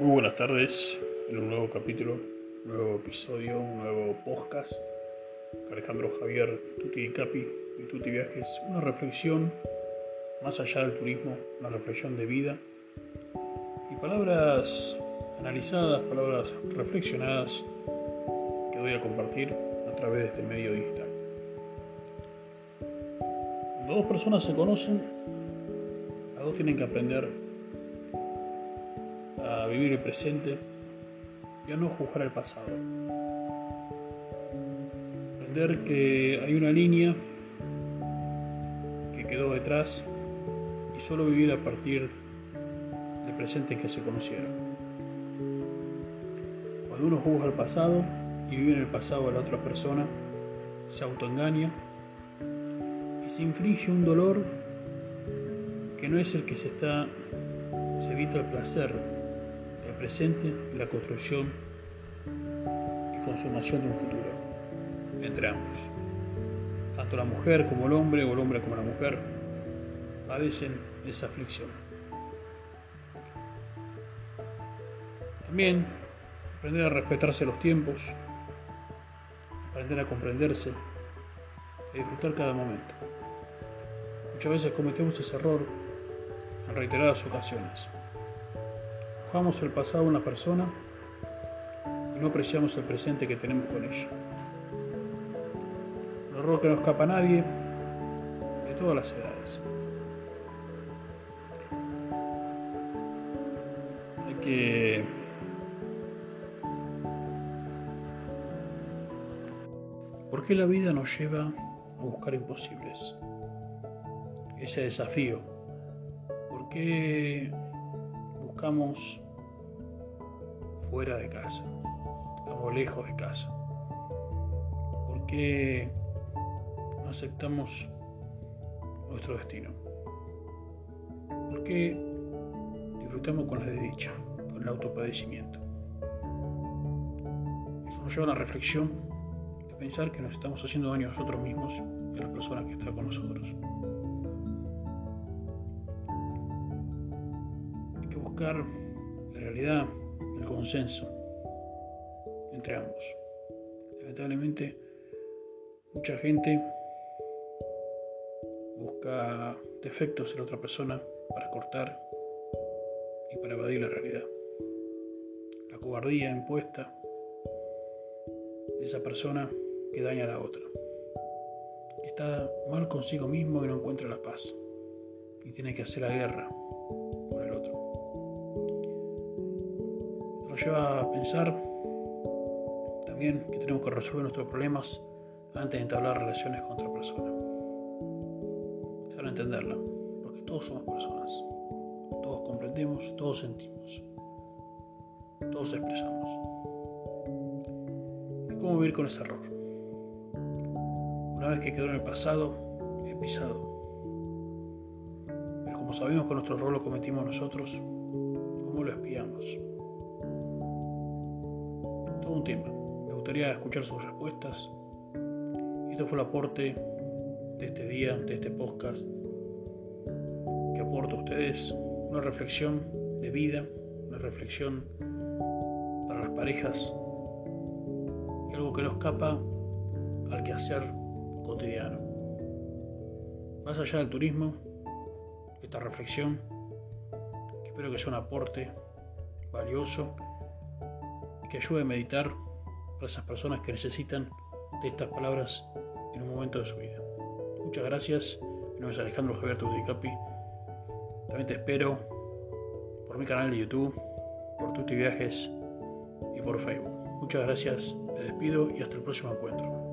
Muy buenas tardes en un nuevo capítulo, nuevo episodio, un nuevo podcast. Alejandro Javier, Tuti Capi y Tuti Viajes, una reflexión más allá del turismo, una reflexión de vida y palabras analizadas, palabras reflexionadas que voy a compartir a través de este medio digital. Cuando dos personas se conocen, las dos tienen que aprender a vivir el presente y a no juzgar el pasado. Aprender que hay una línea que quedó detrás y solo vivir a partir del presente que se conocieron. Cuando uno juzga el pasado y vive en el pasado de la otra persona, se autoengaña y se inflige un dolor que no es el que se está, se evita el placer presente y la construcción y consumación de un futuro entre ambos. Tanto la mujer como el hombre o el hombre como la mujer padecen esa aflicción. También aprender a respetarse los tiempos, aprender a comprenderse, a disfrutar cada momento. Muchas veces cometemos ese error en reiteradas ocasiones. Jugamos el pasado a una persona y no apreciamos el presente que tenemos con ella. Un error que no escapa a nadie de todas las edades. Hay que ¿Por qué la vida nos lleva a buscar imposibles? Ese desafío. ¿Por qué buscamos fuera de casa? Estamos lejos de casa. ¿Por qué no aceptamos nuestro destino? ¿Por qué disfrutamos con la desdicha, con el autopadecimiento? Eso nos lleva a una reflexión pensar que nos estamos haciendo daño a nosotros mismos y a las personas que están con nosotros. Buscar la realidad, el consenso entre ambos. Lamentablemente, mucha gente busca defectos en la otra persona para cortar y para evadir la realidad. La cobardía impuesta de esa persona que daña a la otra. Está mal consigo mismo y no encuentra la paz. Y tiene que hacer la guerra Lleva a pensar también que tenemos que resolver nuestros problemas antes de entablar relaciones con otra persona. Para entenderla, porque todos somos personas. Todos comprendemos, todos sentimos. Todos expresamos. ¿Y cómo vivir con ese error? Una vez que quedó en el pasado, he pisado. Pero como sabemos que nuestro error lo cometimos nosotros, ¿cómo lo espiamos? Un tema. Me gustaría escuchar sus respuestas. Esto fue el aporte de este día, de este podcast, que aporta a ustedes una reflexión de vida, una reflexión para las parejas, algo que no escapa al quehacer cotidiano. Más allá del turismo, esta reflexión, espero que sea un aporte valioso que ayude a meditar para esas personas que necesitan de estas palabras en un momento de su vida. Muchas gracias. Mi nombre es Alejandro Javier Tuticapi. También te espero por mi canal de YouTube, por Tuti Viajes y por Facebook. Muchas gracias, me despido y hasta el próximo encuentro.